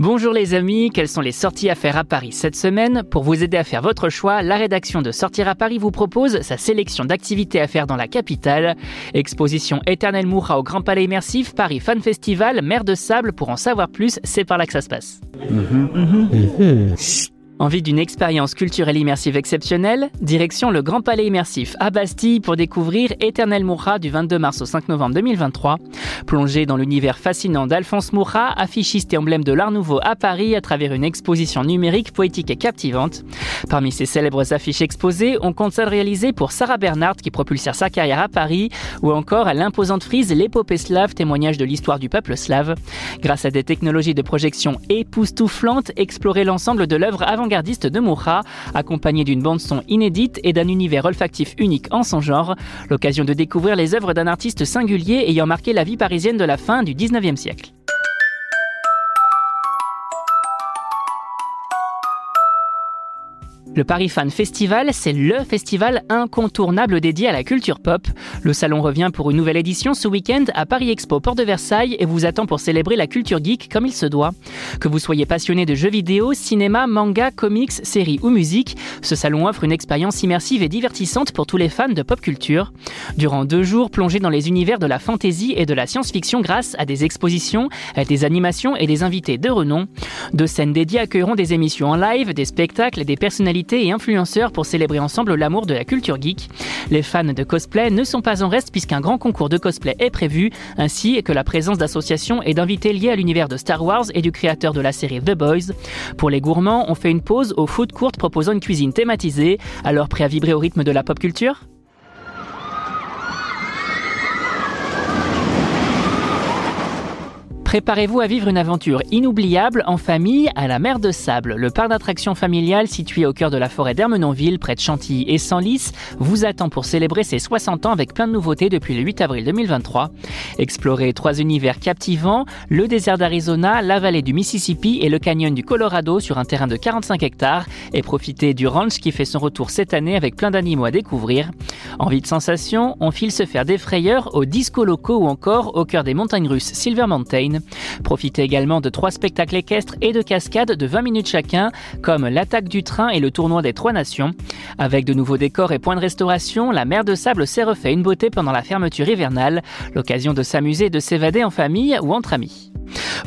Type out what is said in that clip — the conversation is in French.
Bonjour les amis, quelles sont les sorties à faire à Paris cette semaine Pour vous aider à faire votre choix, la rédaction de Sortir à Paris vous propose sa sélection d'activités à faire dans la capitale. Exposition Éternel Moura au Grand Palais Immersif, Paris Fan Festival, mer de sable, pour en savoir plus, c'est par là que ça se passe. Envie d'une expérience culturelle immersive exceptionnelle? Direction le Grand Palais Immersif à Bastille pour découvrir Éternel Moura du 22 mars au 5 novembre 2023. Plongé dans l'univers fascinant d'Alphonse Moura, affichiste et emblème de l'art nouveau à Paris à travers une exposition numérique, poétique et captivante. Parmi ces célèbres affiches exposées, on compte celle réalisée pour Sarah Bernhardt qui propulsera sa carrière à Paris, ou encore à l'imposante frise L'épopée slave, témoignage de l'histoire du peuple slave. Grâce à des technologies de projection époustouflantes, explorer l'ensemble de l'œuvre avant de Moura, accompagné d'une bande-son inédite et d'un univers olfactif unique en son genre, l'occasion de découvrir les œuvres d'un artiste singulier ayant marqué la vie parisienne de la fin du 19e siècle. Le Paris Fan Festival, c'est le festival incontournable dédié à la culture pop. Le salon revient pour une nouvelle édition ce week-end à Paris Expo Porte de Versailles et vous attend pour célébrer la culture geek comme il se doit. Que vous soyez passionné de jeux vidéo, cinéma, manga, comics, séries ou musique, ce salon offre une expérience immersive et divertissante pour tous les fans de pop culture. Durant deux jours, plongez dans les univers de la fantasy et de la science-fiction grâce à des expositions, à des animations et des invités de renom. Deux scènes dédiées accueilleront des émissions en live, des spectacles et des personnalités et influenceurs pour célébrer ensemble l'amour de la culture geek. Les fans de cosplay ne sont pas en reste puisqu'un grand concours de cosplay est prévu, ainsi que la présence d'associations et d'invités liés à l'univers de Star Wars et du créateur de la série The Boys. Pour les gourmands, on fait une pause au food court proposant une cuisine thématisée, alors prêt à vibrer au rythme de la pop culture? Préparez-vous à vivre une aventure inoubliable en famille à la mer de Sable. Le parc d'attractions familial situé au cœur de la forêt d'Ermenonville, près de Chantilly et Senlis, vous attend pour célébrer ses 60 ans avec plein de nouveautés depuis le 8 avril 2023. Explorez trois univers captivants, le désert d'Arizona, la vallée du Mississippi et le canyon du Colorado sur un terrain de 45 hectares et profitez du ranch qui fait son retour cette année avec plein d'animaux à découvrir. Envie de sensation, on file se faire des frayeurs aux discos locaux ou encore au cœur des montagnes russes Silver Mountain. Profitez également de trois spectacles équestres et de cascades de 20 minutes chacun, comme l'attaque du train et le tournoi des trois nations. Avec de nouveaux décors et points de restauration, la mer de sable s'est refait une beauté pendant la fermeture hivernale, l'occasion de s'amuser et de s'évader en famille ou entre amis.